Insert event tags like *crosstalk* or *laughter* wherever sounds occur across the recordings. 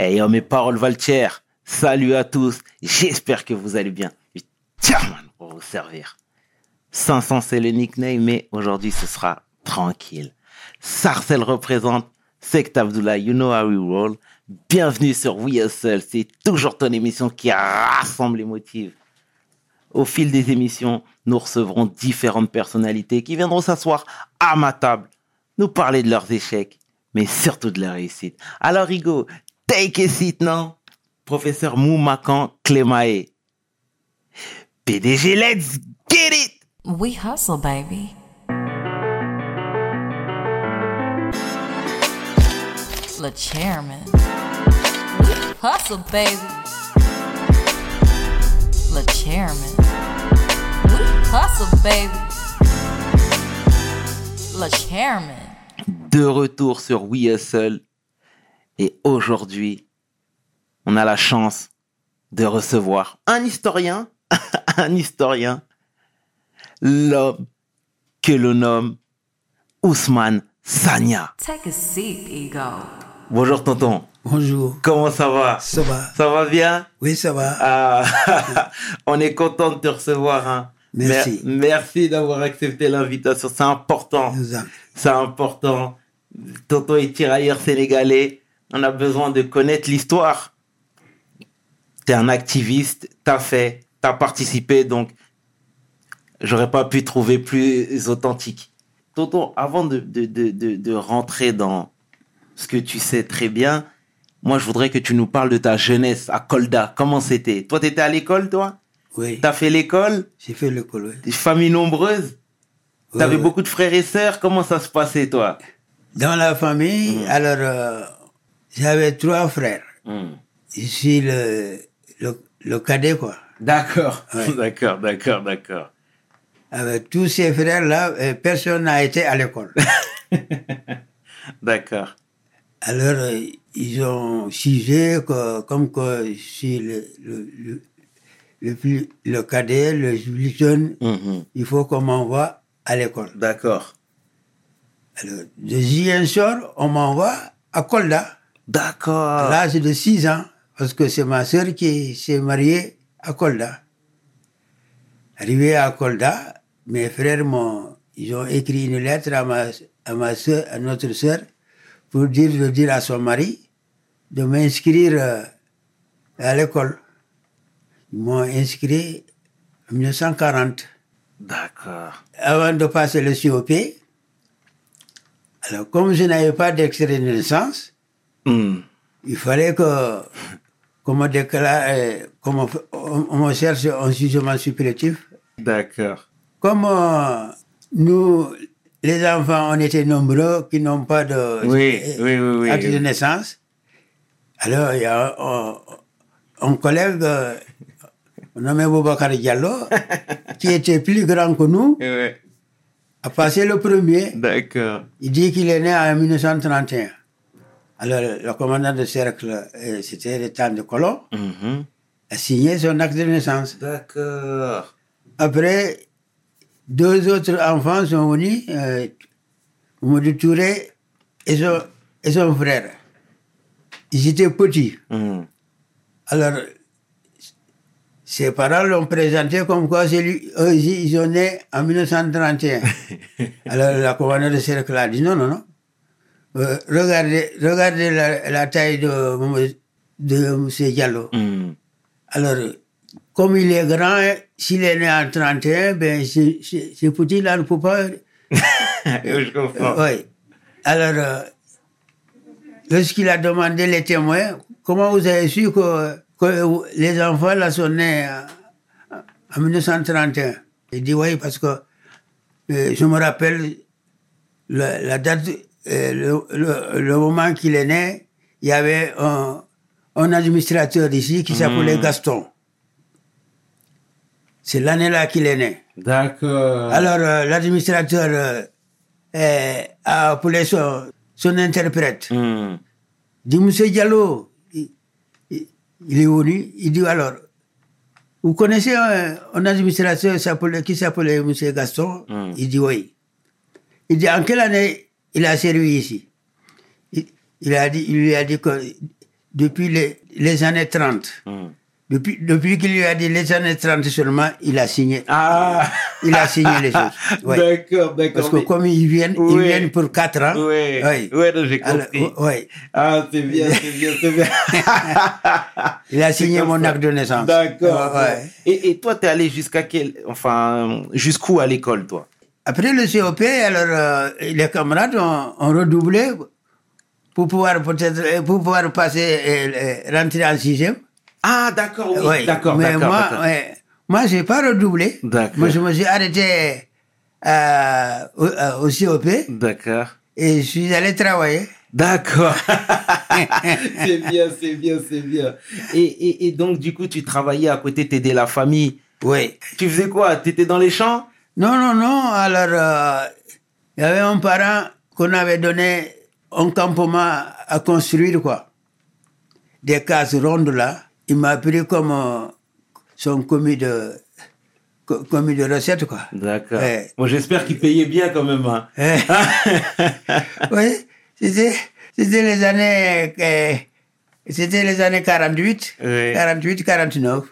Hey, yo, mes paroles Valtier, salut à tous, j'espère que vous allez bien. Tiens, pour vous servir. 500 c'est le nickname, mais aujourd'hui ce sera tranquille. Sarcel représente, Sect Abdullah, you know how we roll. Bienvenue sur We Hustle, c'est toujours ton émission qui rassemble les motifs. Au fil des émissions, nous recevrons différentes personnalités qui viendront s'asseoir à ma table, nous parler de leurs échecs, mais surtout de leurs réussites. Alors, Rigo, non? Professeur Moumakan Clémae. PDG, let's get it! We hustle, baby. Le chairman. We hustle, baby. Le chairman. We hustle, baby. Le chairman. de retour sur We Hustle. Et aujourd'hui, on a la chance de recevoir un historien, *laughs* un historien, l'homme que l'on nomme Ousmane Sanya. Take a seat, ego. Bonjour tonton, Bonjour. comment ça va? Ça va Ça va bien? Oui, ça va. Ah, *laughs* On est content de te recevoir. hein. Merci. Mer- merci d'avoir accepté l'invitation, c'est important. C'est important. Tonton est tirailleur sénégalais. On a besoin de connaître l'histoire. T'es un activiste, t'as fait, t'as participé, donc j'aurais pas pu trouver plus authentique. Tonton, avant de, de, de, de, rentrer dans ce que tu sais très bien, moi je voudrais que tu nous parles de ta jeunesse à Kolda. Comment c'était? Toi, t'étais à l'école, toi? Oui, T'as fait l'école? J'ai fait l'école. oui. Des familles nombreuses? Ouais, T'avais ouais. beaucoup de frères et sœurs? Comment ça se passait, toi? Dans la famille, alors, euh, j'avais trois frères. Hmm. Suis le, le, le cadet, quoi. D'accord, Ouais. *laughs* d'accord, d'accord, d'accord. Avec tous ces frères-là, euh, personne n'a été à l'école. *laughs* D'accord. Alors, euh, ils ont jugé que, comme que je suis le, le, le, plus, le cadet, le plus jeune, Mhm. il faut qu'on m'envoie à l'école. D'accord. Alors, de soir, on m'envoie à Kolda. D'accord. à l'âge de 6 ans, parce que c'est ma sœur qui s'est mariée à Kolda. Arrivé à Kolda, mes frères m'ont, ils ont écrit une lettre à ma, à ma sœur, à notre sœur, pour dire, de dire à son mari de m'inscrire euh, à l'école. Ils m'ont inscrit en 1940. D'accord. Avant de passer le COP, alors comme je n'avais pas d'extrait de naissance, Hmm. il fallait que qu'on me déclare, euh, qu'on on, cherche un jugement supplétif. D'accord. Comme euh, nous, les enfants, on était nombreux qui n'ont pas de Oui, oui, oui, oui. acte de naissance. Alors, il y a un, un collègue, euh, nommé Boubacar Diallo, *laughs* qui était plus grand que nous, a passé le premier. D'accord. Il dit qu'il est né en 1931. Alors, le commandant de cercle, euh, c'était le temps de colon, Mhm. a signé son acte de naissance. D'accord. Après, deux autres enfants sont venus, euh, Touré et son, et son frère. Ils étaient petits. Hmm. Alors, ses parents l'ont présenté comme quoi c'est lui, eux, ils sont nés en 1931. *laughs* Alors, la commandante de cercle a dit non, non, non. Euh, regardez, regardez la, la taille de, M. Diallo. Hmm. Alors, comme il est grand, s'il est né en 31, ben, c'est petit, là, ne peut pas. *laughs* Je comprends. oui. Alors, euh, lorsqu'il a demandé les témoins, comment vous avez su que, que les enfants là sont nés en, en 1931 Il dit oui, parce que euh, je me rappelle la, la date, euh, le, le- le moment qu'il est né, il y avait un, un administrateur ici qui s'appelait Gaston. C'est l'année-là qu'il est né. D'accord. Alors, euh, l'administrateur euh, euh, a appelé son, son interprète. Hmm. Il dit, Monsieur Diallo, il, il- il est venu, il dit alors, vous connaissez un, un administrateur qui s'appelait- Monsieur Gaston? Mm. Il dit oui. Il dit, en quelle année il a servi ici il, il a dit, il lui a dit que depuis les, les années 30. Hmm. Depuis, depuis qu'il lui a dit les années 30 seulement, il a signé. Ah Il a signé les choses. *laughs* Ouais. D'accord, d'accord. Parce que mais- comme ils viennent, ils Ouais. viennent pour 4 ans. Oui. non, j'ai Alors, compris. Ah, c'est bien, c'est bien, c'est bien. *laughs* Il a signé mon ça. acte de naissance. D'accord. Ouais, ouais. Et, et toi, t'es allé jusqu'à quel, enfin, jusqu'où à l'école, toi? Après le COP, alors euh, les camarades ont, ont redoublé pour pouvoir peut-être euh, pour pouvoir passer euh, rentrer en sixième. Ah, d'accord, oui, d'accord, Mais moi, ouais, moi, j'ai pas redoublé. D'accord. Moi, je me suis arrêté euh, au, euh, au COP D'accord. et je suis allé travailler. D'accord. *laughs* c'est bien, c'est bien, c'est bien. Et, et, et donc, du coup, tu travaillais à côté, t'aidais la famille. Oui. Tu faisais quoi? T'étais dans les champs? Non, non, non. Alors, euh, il y avait un parent qu'on avait donné un campement à construire, quoi. Des cases rondes là. Il m'a pris comme euh, son commis de, co- commis de recette, quoi. D'accord. Ouais. Bon, j'espère qu'il payait bien quand même. Hein. Eh. *laughs* oui, c'était, c'était les années, euh, c'était les années 48, Ouais. 48, 49.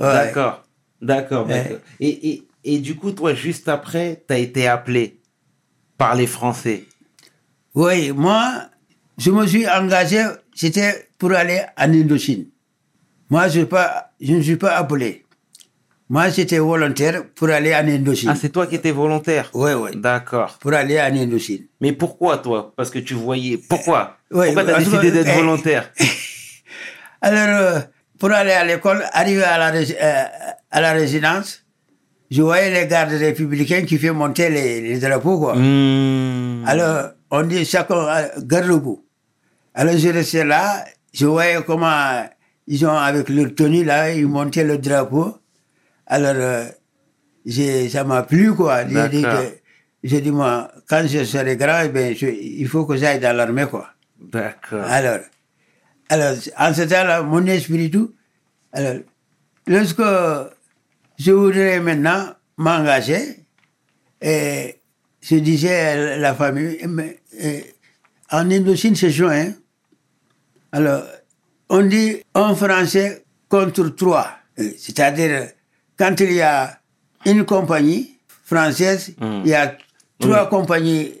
Ouais. D'accord. D'accord, Ouais. d'accord. Et, et, et du coup, toi, juste après, t'as été appelé par les Français. Oui, moi, je me suis engagé, c'était pour aller en Indochine. Moi, je, pas, je ne suis pas appelé. Moi, j'étais volontaire pour aller en Indochine. Ah, c'est toi qui étais volontaire? Oui, oui. D'accord. Pour aller en Indochine. Mais pourquoi, toi? Parce que tu voyais... Pourquoi? Ouais, Pourquoi t'as parce que- décidé d'être eh, volontaire? *laughs* Alors, euh, pour aller à l'école, arrivé à la, ré- euh, à la résidence, je voyais les gardes républicains qui font monter les, les drapeaux, quoi. Hmm. Alors, on dit chacun euh, garde le bout. Alors, je restais là, je voyais comment ils ont, avec leur tenue là, ils montaient le drapeau. Alors, euh, j'ai- ça m'a plu, quoi. J'ai dit, que- j'ai dit, moi, quand je serai grand, ben, je- il faut que j'aille dans l'armée, quoi. D'accord. Alors, alors, en ce temps-là, mon esprit tout, alors, lorsque je voudrais maintenant m'engager, et je disais à la famille, mais, euh, en Indochine, c'est juin. hein. Alors, on dit un Français contre trois. Euh, C'est-à-dire, quand il y a une compagnie française, Mm. il y a trois compagnies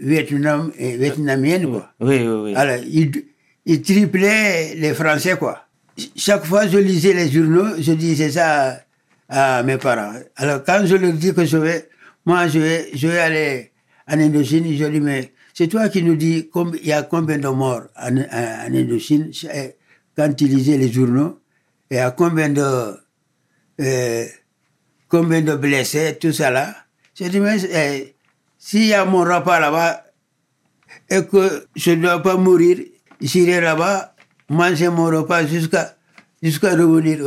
Vietnam, vietnamiennes, quoi. Oui, oui, oui. Alors, il, il triplait les Français, quoi. Chaque fois, je lisais les journaux, je disais ça à, à mes parents. Alors, quand je leur dis que je vais, moi, je vais, je vais aller en Indochine, je dis, mais c'est toi qui nous dis il y a combien de morts en, Indochine? C'est- quand tu lisais les journaux, il y a combien de, euh, combien de blessés, tout ça là. Je dis, mais euh, s'il y a mon repas là-bas, et que je ne dois pas mourir, j'irai là-bas, manger mon repas jusqu'à jusqu'à revenir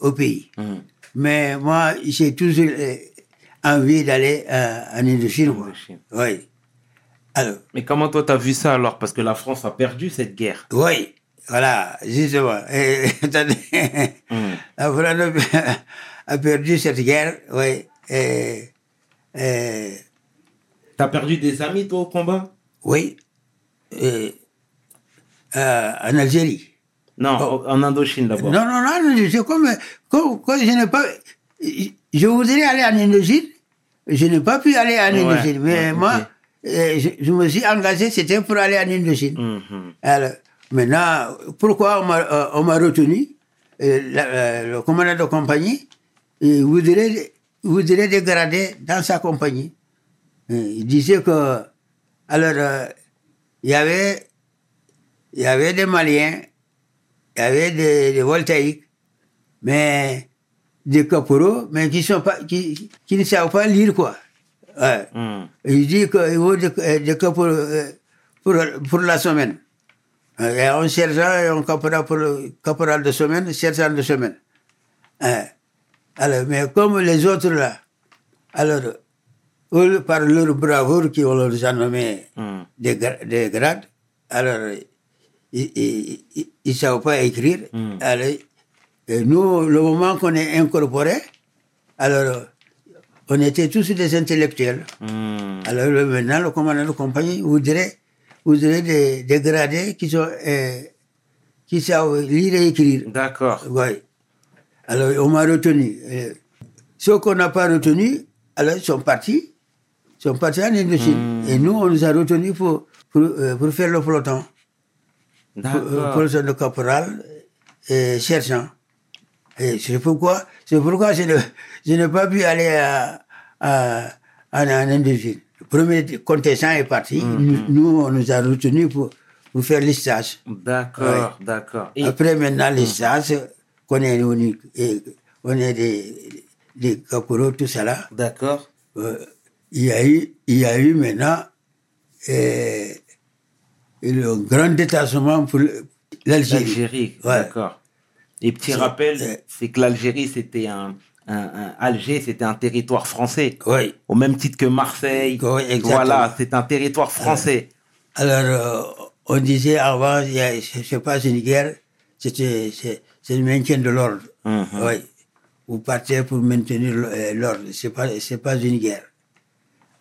au, pays. Hmm. Mais moi, j'ai toujours euh, envie d'aller euh, en Indochine. Oui. Alors, Mais comment toi t'as vu ça alors? Parce que la France a perdu cette guerre. oui, voilà, justement. Et, *laughs* attendez, Hmm. la France *laughs* a perdu cette guerre, oui. Et, et, T'as perdu des amis toi au combat? Oui. Et, euh, en Algérie. Non, en Indochine d'abord. Non, non, non, c'est comme, comme, comme je n'ai pas, je voudrais aller en Indochine, je n'ai pas pu aller en Ouais, Indochine, mais ouais, moi, euh, je, je me suis engagé, c'était pour aller en Indochine. Mhm. Alors, maintenant, pourquoi on m'a, euh, retenu Euh, Le commandant de compagnie il voudrait, voudrait dégrader dans sa compagnie. Il disait que, alors, il y avait, il y avait des Maliens, il y avait des, des voltaïques, mais des caporaux, mais qui, sont pas, qui, qui ne savent pas lire, quoi. Ouais. Hmm. Il dit qu'il vaut des, des caporaux euh, pour, pour la semaine. Il y a un sergent et un caporal, pour le, caporal de semaine, sergent de semaine. Alors, mais comme les autres là, alors, eux, par leur bravoure qui ont leur nommé Hmm. des, des grades, alors, ils ne savent pas écrire. Mm. Alors, et nous, le moment qu'on est incorporé, alors, on était tous des intellectuels. Hmm. Alors le- maintenant, le commandant de compagnie voudrait, voudrait des, des gradés qui sont, euh, qui savent lire et écrire. D'accord. Oui. Alors, on m'a retenu. Euh, Ceux qu'on n'a pas retenus, alors ils sont partis. Ils sont partis en Indochine. Et nous, on nous a retenus pour, pour, euh, pour faire le peloton. Pour- euh, peloton de caporal et sergent. Et c'est pourquoi, c'est pourquoi je ne- je n'ai pas pu aller à, à, en, en Indochine. Le premier contingent est parti. Nous, nous, on nous a retenus pour, pour faire les stages. D'accord, d'accord. Et Après, maintenant, les stages, qu'on est, on est, et on est des, des caporaux, tout ça là, d'accord. euh, il y a eu, il y a eu maintenant euh, le grand détachement pour l'Algérie. L'Algérie, Ouais. d'accord. Et petit rappel, euh, c'est que l'Algérie, c'était un, un, un- Alger, c'était un territoire français. Oui. Au même titre que Marseille. Oui, exactement. voilà, c'est un territoire français. Alors, euh, on disait avant, il y a- c'est c'est pas une guerre, c'était, c'est, le maintien de l'ordre. Mhm. Oui. Vous partez pour maintenir euh, l'ordre, c'est pas, c'est pas une guerre.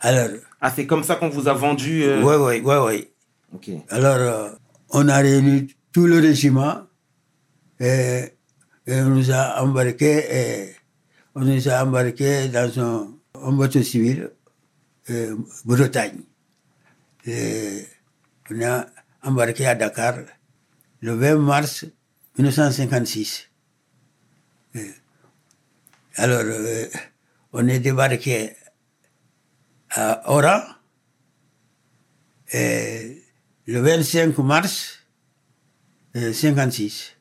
Alors, Ah, c'est comme ça qu'on vous a vendu. euh, oui, oui, oui, oui. Alors, euh, on a réuni tout le régiment et, on nous a embarqués et on nous a embarqués dans un, un bateau civil, euh, Bretagne. Et on a embarqué à Dakar le 20 mars 1956. Et alors, euh, on est débarqué à Oran et le 25 mars euh, 56.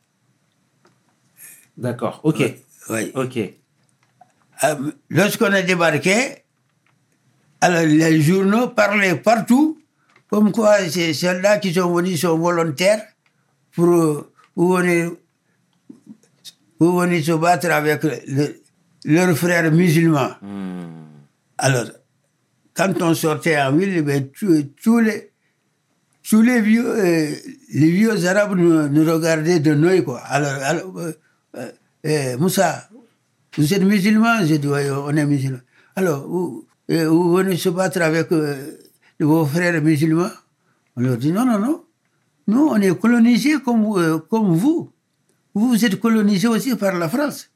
D'accord. Ok. Oui. Ok. Euh, Lorsqu'on a débarqué, alors les journaux parlaient partout, comme quoi ces soldats qui sont venus sont volontaires pour, euh, pour venir se battre avec le- leurs frères musulmans. Hmm. Alors, quand on sortait en ville, ben, tous, tous les, tous les vieux, euh, les vieux arabes nous, regardaient de nous, quoi. Alors, euh, euh, euh, Moussa, vous êtes musulman J'ai dit, oui, on est musulman. Alors, vous, vous venez se battre avec vos frères musulmans? On leur dit, non, non, non. Nous, on est colonisés comme, comme vous. Vous, vous êtes colonisés aussi par la France.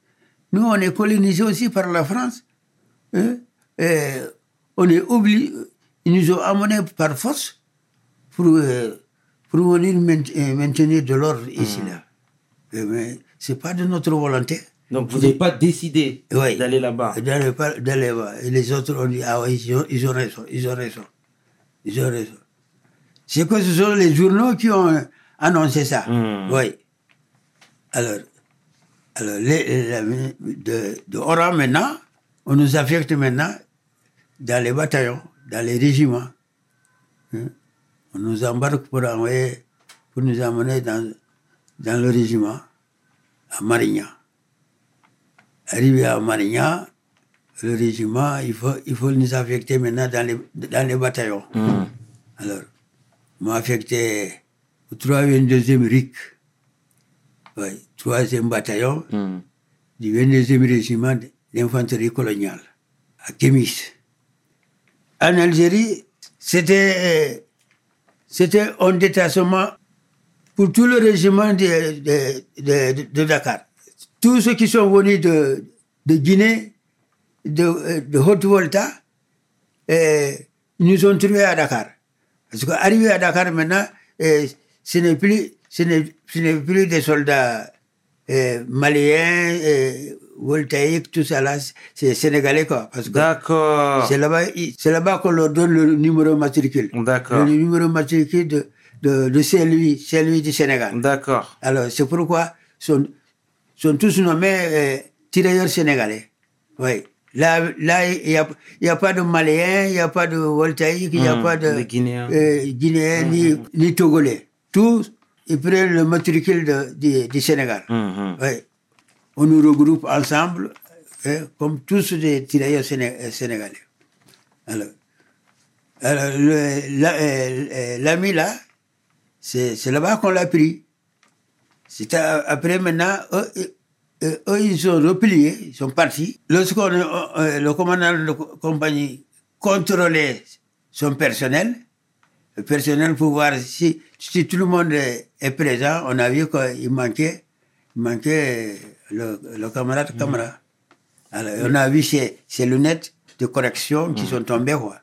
Nous, on est colonisés aussi par la France. Hein? On est obligé, ils nous ont amenés par force pour, euh, pour venir euh, maintenir de l'ordre ici, là. Euh, Mais c'est pas de notre volonté. Donc, vous n'avez pas décidé Oui. d'aller là-bas? D'aller pas- d'aller là-bas. Et les autres ont dit, ah oui, ils ont, ils ont raison, ils ont raison. Ils ont raison. C'est que ce sont les journaux qui ont annoncé ça. Hmm. Oui. Alors, alors les, les- de, de Oran maintenant, on nous affecte maintenant dans les bataillons, dans les régiments. Hein? On nous embarque pour envoyer, pour nous emmener dans, dans le régiment, à Marignan. Arrivé à Marignan, le régiment, il faut, il faut nous affecter maintenant dans les, dans les bataillons. Hmm. Alors, on m'a affecté au 3e RIC, oui, 3e bataillon Hmm. du 22e régiment d'infanterie coloniale, à Kémis. En Algérie, c'était, c'était un détachement pour tout le régiment de, Dakar. Tous ceux qui sont venus de, Guinée, de, Haute-Volta, ils nous ont trouvés à Dakar. Parce à Dakar maintenant, euh, ce n'est plus, ce n'est plus des soldats euh, maliens, euh, voltaïques, tout ça là, c'est sénégalais quoi. D'accord. c'est là-bas, c'est là-bas qu'on leur donne le numéro matricule. D'accord. Le numéro matricule de, de, de Saint-Louis, Saint-Louis du Sénégal. D'accord. Alors, c'est pourquoi sont, sont tous nommés euh, tirailleurs sénégalais. Oui. Là, là, il n'y a, y a pas de Maliens, il n'y a pas de Voltaïque, il n'y a Hmm, pas de Guinéens. euh, Guinéens, ni, ni Togolais. Tous, ils prennent le matricule de, du- du Sénégal. Hmm. Oui. On nous regroupe ensemble, hein, comme tous des tirailleurs euh, sénégalais. Alors, alors la- euh, euh, l'ami là, c'est là-bas qu'on l'a pris. À- après maintenant, eux, eux, ils sont repliés, ils sont partis. Lorsqu'on, le commandant de co- compagnie contrôlait son personnel, personnel pour voir si, si tout le monde est, est présent. On a vu qu'il manquait, il manquait le, le camarade Camara. Alors, on a vu ses, ses lunettes de correction qui sont tombées, quoi.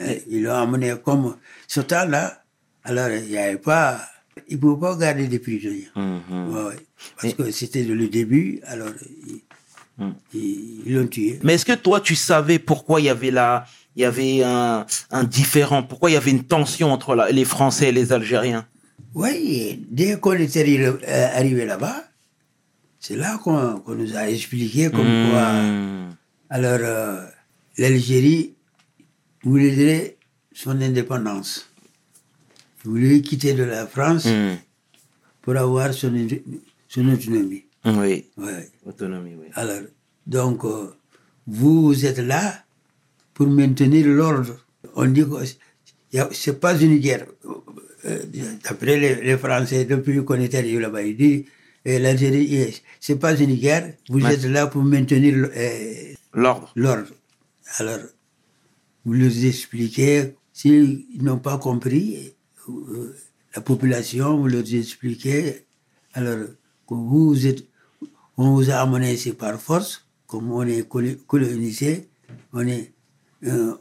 Et Ils l'ont amené comme ce temps-là. Alors, il n'y avait pas, ils ne pouvaient pas garder des prisonniers. Mhm. Ouais, ouais. Parce que c'était le début, alors ils l'ont tué. Mais est-ce que toi, tu savais pourquoi il y avait là, il y avait un, un différent, pourquoi il y avait une tension entre la- les Français et les Algériens? Oui, dès qu'on était arrivé, euh, arrivé là-bas, c'est là qu'on nous a expliqué comme quoi. Mhm. Alors, euh, l'Algérie voulait son indépendance. Il voulait quitter de la France Mhm. pour avoir son, son autonomie. Oui, Ouais. autonomie, oui. Alors, donc, euh, vous êtes là pour maintenir l'ordre. On dit que c'est pas une guerre. Euh, D'après les, les Français, depuis qu'on est arrivé là-bas, ils disent euh, l'Algérie, euh, c'est pas une guerre. Vous êtes là pour maintenir L'ordre. l'ordre. Alors, vous leur expliquez, s'ils n'ont pas compris, la population, vous leur expliquez, alors que vous êtes, on vous a amené ici par force, comme on est colo- colonisé, on est, euh,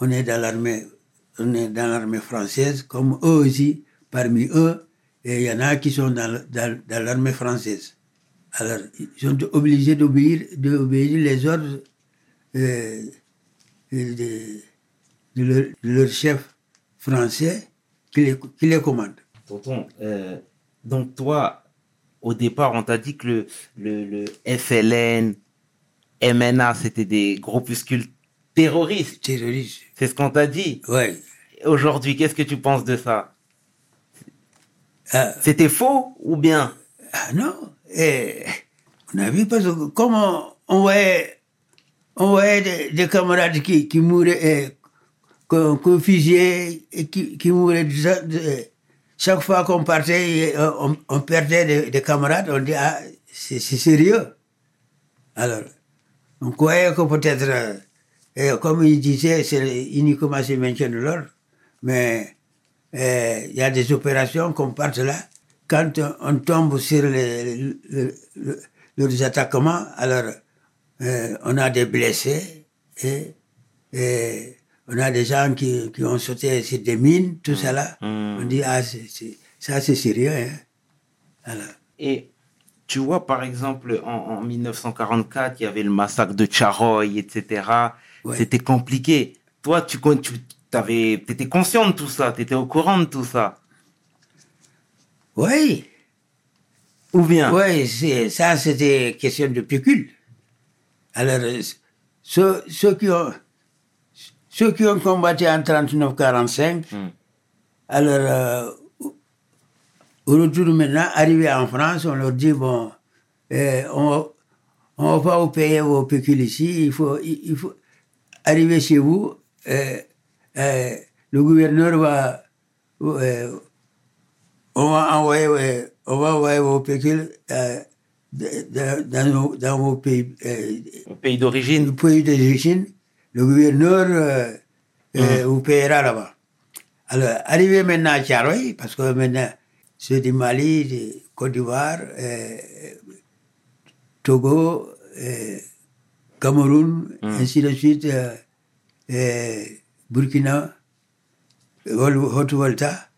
on est dans l'armée, on est dans l'armée française, comme eux aussi, parmi eux, et il y en a qui sont dans, dans, l'armée française. Alors, ils sont obligés d'obéir, d'obéir les ordres euh, de, de leur, de leur chef français qui les, qui les commande. Tonton, euh, donc toi, au départ, on t'a dit que le, le, le FLN, MNA, c'était des groupuscules Terroriste. C'est ce qu'on t'a dit. Ouais. Aujourd'hui, qu'est-ce que tu penses de ça? Ah, C'était faux ou bien? Ah non. Et on a vu parce que comme on, on voyait, on voyait des, des camarades qui, qui mouraient, eh, qu'on fusillait et qui, qui mouraient. de- chaque fois qu'on partait, eh, on, on perdait des, des camarades, on dit, ah, c'est c'est sérieux. Alors, on croyait que peut-être, eh, comme il disait, c'est uniquement ce maintien de l'ordre, mais euh, il y a des opérations qu'on parte là. Quand on- tombe sur les, le- le- le- leurs attaquements, alors euh, on a des blessés et, et on a des gens qui, qui ont sauté sur des mines, tout ça là. On dit, ah, c'est- c'est- ça c'est sérieux. Hein. Alors, Et tu vois, par exemple, en, en 1944, il y avait le massacre de Tcharoy, etc. Ouais. C'était compliqué. Toi, tu, tu avais, étais conscient de tout ça, tu étais au courant de tout ça. oui, Ou bien? Oui, ça c'était question de pécule. Alors, ceux, ceux qui ont, ceux qui ont combattu en 39-45, Hmm. alors, euh, au retour maintenant, arrivé en France, on leur dit, bon, euh, on on va vous payer vos pécules ici, il faut, il, il faut arriver chez vous, euh, euh, le gouverneur va, euh, on va envoyer, on va envoyer vos pécules dans, nos- dans vos pays, au pays d'origine. le pays d'origine, le gouverneur euh, vous payera là-bas. Alors, arrivé maintenant à Tiaroy, parce que maintenant, c'est du Mali, du Côte d'Ivoire, Togo, euh, Cameroun, ainsi de suite, euh, euh, Burkina, Vol- Haute-Volta.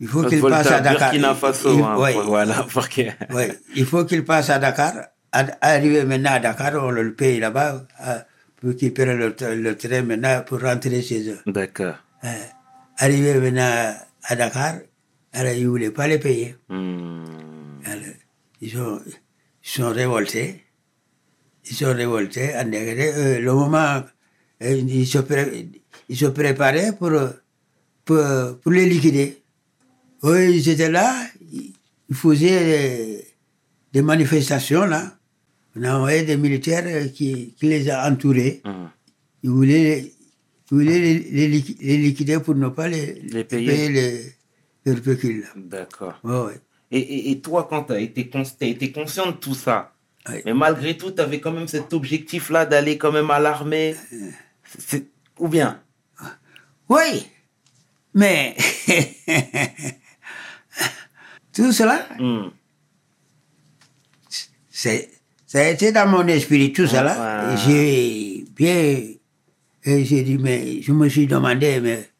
Il faut qu'il passe à Dakar. Burkina Il- Faso, il- hein, ouais. voilà, *laughs* il faut qu'il passe à Dakar. À- Arrivé maintenant à Dakar, on le paye là-bas à- pour qu'il prenne le, tra- le train maintenant pour rentrer chez eux. D'accord. Euh, arrivé maintenant à Dakar, alors ils ne voulaient pas les payer. Hmm. Alors, ils, sont, ils sont révoltés. Ils sont révoltés. Euh, le moment, euh, ils, se pré- ils se préparaient pour, pour, pour les liquider. Ils étaient là, ils faisaient des, des manifestations là. On a envoyé des militaires euh, qui, qui les a entourés. Ils voulaient, ils voulaient les, les liqui- les liquider pour ne pas les, Les payer. les, pécules. D'accord. Ouais, ouais. Et, et, et toi, quand tu as été, t'as été conscient de tout ça, Mais malgré tout, tu avais quand même cet objectif-là d'aller quand même à l'armée. Ou bien? Oui, Mais *laughs* tout cela, Hmm. c'est, ça a été dans mon esprit, tout cela. Et J'ai bien, et j'ai dit, mais je me suis demandé, mais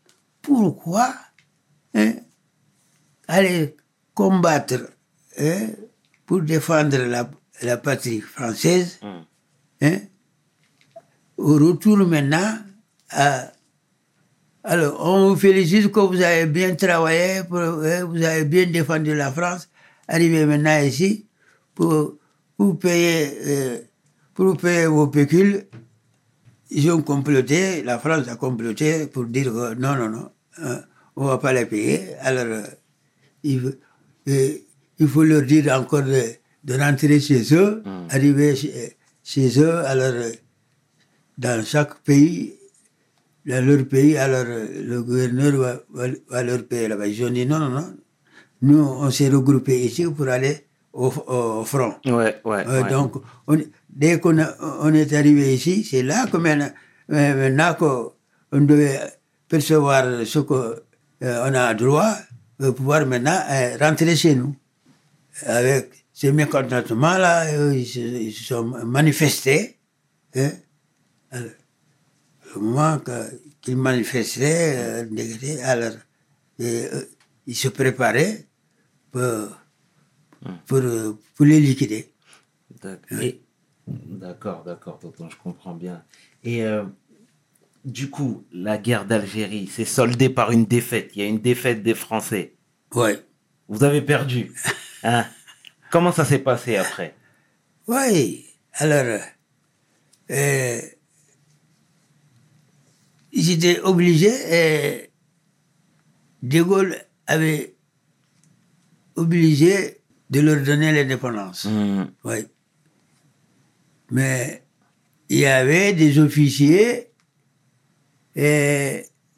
pourquoi hein, aller combattre hein, pour défendre la, la patrie française Hmm. hein, au retour maintenant, à- alors on vous félicite que vous avez bien travaillé, pour- hein, vous avez bien défendu la France, arrivé maintenant ici pour, pour payer euh, pour payer vos pécules. Ils ont comploté, la France a comploté pour dire que non, non, non, euh, on va pas les payer. Alors, euh, il, euh, il faut leur dire encore de, de rentrer chez eux, arriver chez, chez eux. Alors, euh, dans chaque pays, dans leur pays, alors euh, le gouverneur va, va, va leur payer là-bas. Ils ont dit non, non, non. Nous, on s'est regroupés ici pour aller au, au front. Ouais, ouais. Euh, ouais. Donc, on- dès qu'on on est arrivé ici, c'est là que maintenant, maintenant qu'on devait percevoir ce qu'on a droit, pour pouvoir maintenant euh, rentrer chez nous. Avec ces mécontentements-là, euh, ils, se- ils se sont manifestés. hein. Alors, au moment qu'ils manifestaient, euh, alors euh, ils se préparaient pour, pour, euh, pour les liquider. D'accord. D'accord, tonton, je comprends bien. Et du coup, la guerre d'Algérie s'est soldée par une défaite. Il y a une défaite des Français. Oui. Vous avez perdu. Hein *laughs* Comment ça s'est passé après? Oui. Alors, euh, ils étaient obligés, euh, De Gaulle avait obligé de leur donner l'indépendance. Hmm, Oui. Mais il y avait des officiers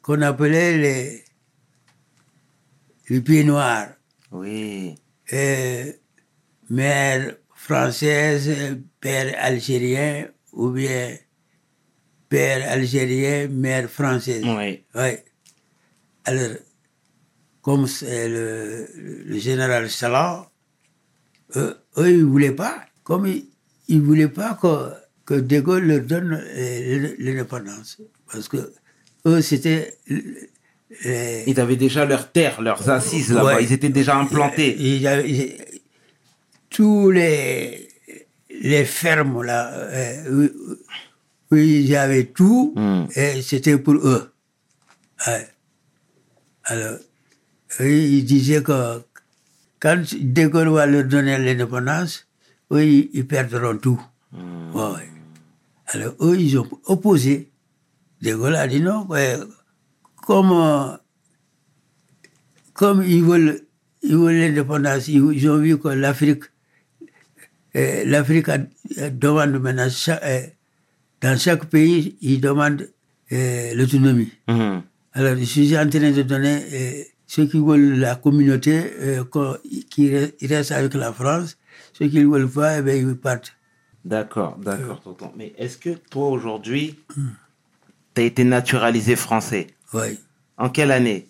qu'on appelait les, les pieds noirs. Oui. Mère française, père algérien, ou bien père algérien, mère française. Oui. Oui. Alors, comme le, le général Salah, eux, eux, ils ne voulaient pas, comme ils ne voulaient pas que, que De Gaulle leur donne euh, l'indépendance. Parce que eux, c'était. euh, Ils avaient déjà leur terre, leurs assises là-bas. Ouais. Ils étaient déjà implantés. Tous les, les fermes là, euh, où, où ils avaient tout, Hmm. et c'était pour eux. Ouais. Alors, ils disaient que quand De Gaulle va leur donner l'indépendance, eux, ils, ils perdront tout. Hmm. Ouais. Alors, eux, ils ont opposé. De Gaulle a dit non, ouais, comme, euh, comme ils veulent, ils veulent l'indépendance, ils, ont vu que l'Afrique, l'Afrique euh, demande maintenant, euh, dans chaque pays, ils demandent euh, l'autonomie. Hmm. Alors, je suis en train de donner ceux qui veulent la communauté, qui re- ils restent avec la France, ceux qui ne veulent pas, eh bien, ils partent. D'accord, d'accord, tonton. Mais est-ce que toi, aujourd'hui, tu as été naturalisé français? Oui. En quelle année?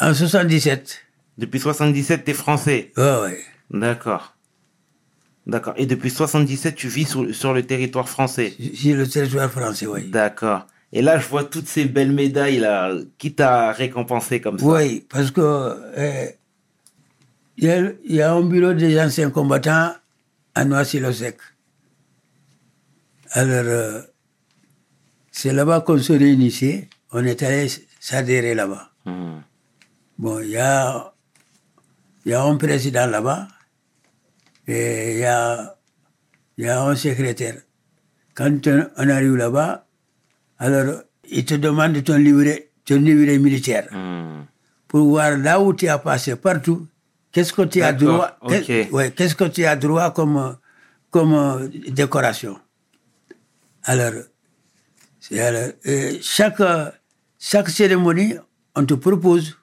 En 77. Depuis 77, tu es français? Oui, oui. D'accord. D'accord. Et depuis 77, tu vis sur, sur le territoire français Sur le territoire français, oui. D'accord. Et là, je vois toutes ces belles médailles là. Qui t'a récompensé comme ça? Oui, parce que euh, il y, a- il y a un bureau des anciens combattants à Noisy-le-Sec. Alors, euh, c'est là-bas qu'on se réunissait. On est allé s'adhérer là-bas. Hmm. Bon, il y a, il y a un président là-bas et il y a, y a un secrétaire. Quand on, arrive là-bas, alors il te demande ton livret, ton livret militaire Hmm. pour voir là où tu as passé partout, qu'est-ce que tu as droit, ouais, qu'est-ce que tu as droit comme, comme décoration. Alors, alors, chaque, chaque cérémonie, on te propose,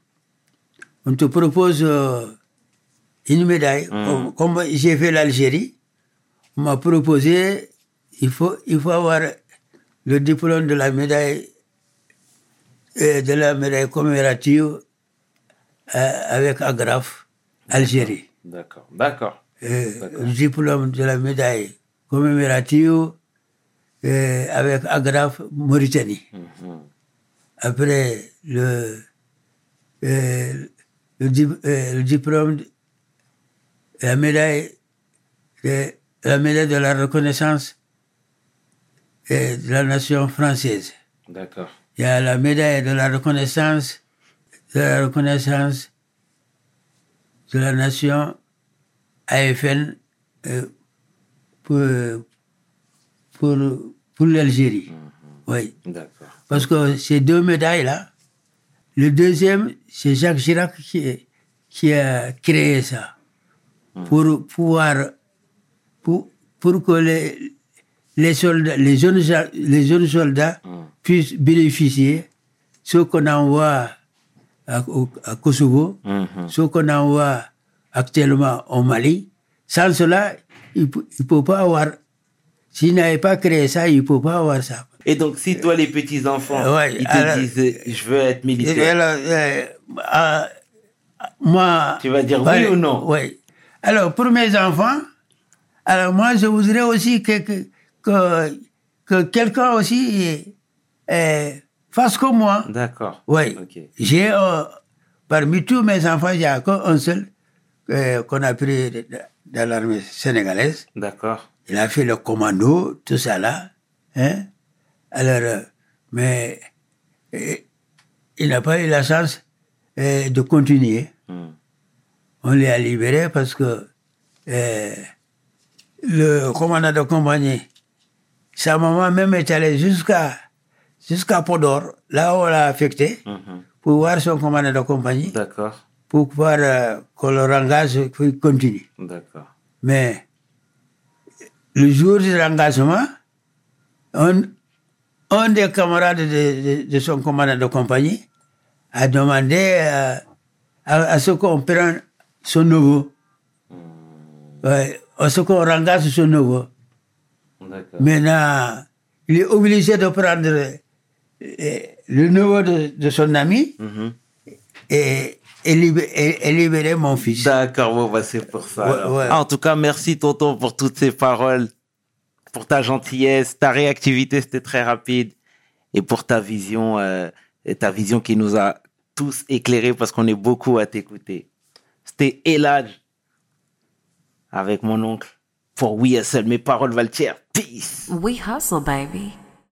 on te propose euh, une médaille. Comme, comme j'ai fait l'Algérie, on m'a proposé, il faut, il faut avoir le diplôme de la médaille, euh, de la médaille commémorative euh, avec Agraf, Algérie. D'accord. D'accord. Euh, le diplôme de la médaille commémorative avec Agraf, Mauritanie. Après, le, euh, le, le diplôme, la médaille, de, la médaille de la reconnaissance de la nation française. D'accord. Il y a la médaille de la reconnaissance, de la reconnaissance de la nation AFN euh, pour, pour, pour l'Algérie. Oui. D'accord. Parce que ces deux médailles-là, le deuxième, c'est Jacques Chirac qui, qui a créé ça. Pour pouvoir, pour, pour que les, les soldats, les jeunes, les jeunes soldats puissent bénéficier ce qu'on envoie à, Kosovo, Mhm. ce qu'on envoie actuellement au Mali. Sans cela, il ne peut pas avoir, s'il n'avait pas créé ça, il ne peut pas avoir ça. Et donc, si toi, les petits-enfants, Ouais, ils te alors- disent euh, je veux être militaire, alors, euh, euh, moi. Tu vas dire oui ou non? Oui. Alors, pour mes enfants, alors moi, je voudrais aussi que, que, que, que quelqu'un aussi euh, fasse comme moi. d'accord. Oui. Ok. J'ai, euh, parmi tous mes enfants, il n'y a qu'un seul euh, qu'on a pris de- de- dans l'armée sénégalaise. D'accord. Il a fait le commando, tout ça là. Hein? Alors, euh, mais il n'a pas eu la chance de continuer. Hmm. On l'a libéré parce que euh, le commandant de compagnie, sa maman même est allée jusqu'à jusqu'à Podor, là où on l'a affecté, Mhm. pour voir son commandant de compagnie, D'accord. pour pouvoir euh, qu'on le qu'il continue. D'accord. Mais le jour de l'engagement, un, un des camarades de, de- de son commandant de compagnie a demandé euh, à, à ce qu'on prenne son nouveau. Ouais, à ce qu'on engage son nouveau. Maintenant, il est obligé de prendre euh, le nouveau de, de son ami Mhm. et, et, libé- et- et libérer mon fils. D'accord, bon, bah, c'est pour ça. Ouais, alors. ouais. Ah, en tout cas, merci, tonton, pour toutes ces paroles, pour ta gentillesse, ta réactivité, c'était très rapide, et pour ta vision, euh, et ta vision qui nous a tous éclairés parce qu'on est beaucoup à t'écouter. C'était Elad avec mon oncle pour We Hustle. Mes paroles valent. Peace. We hustle, baby.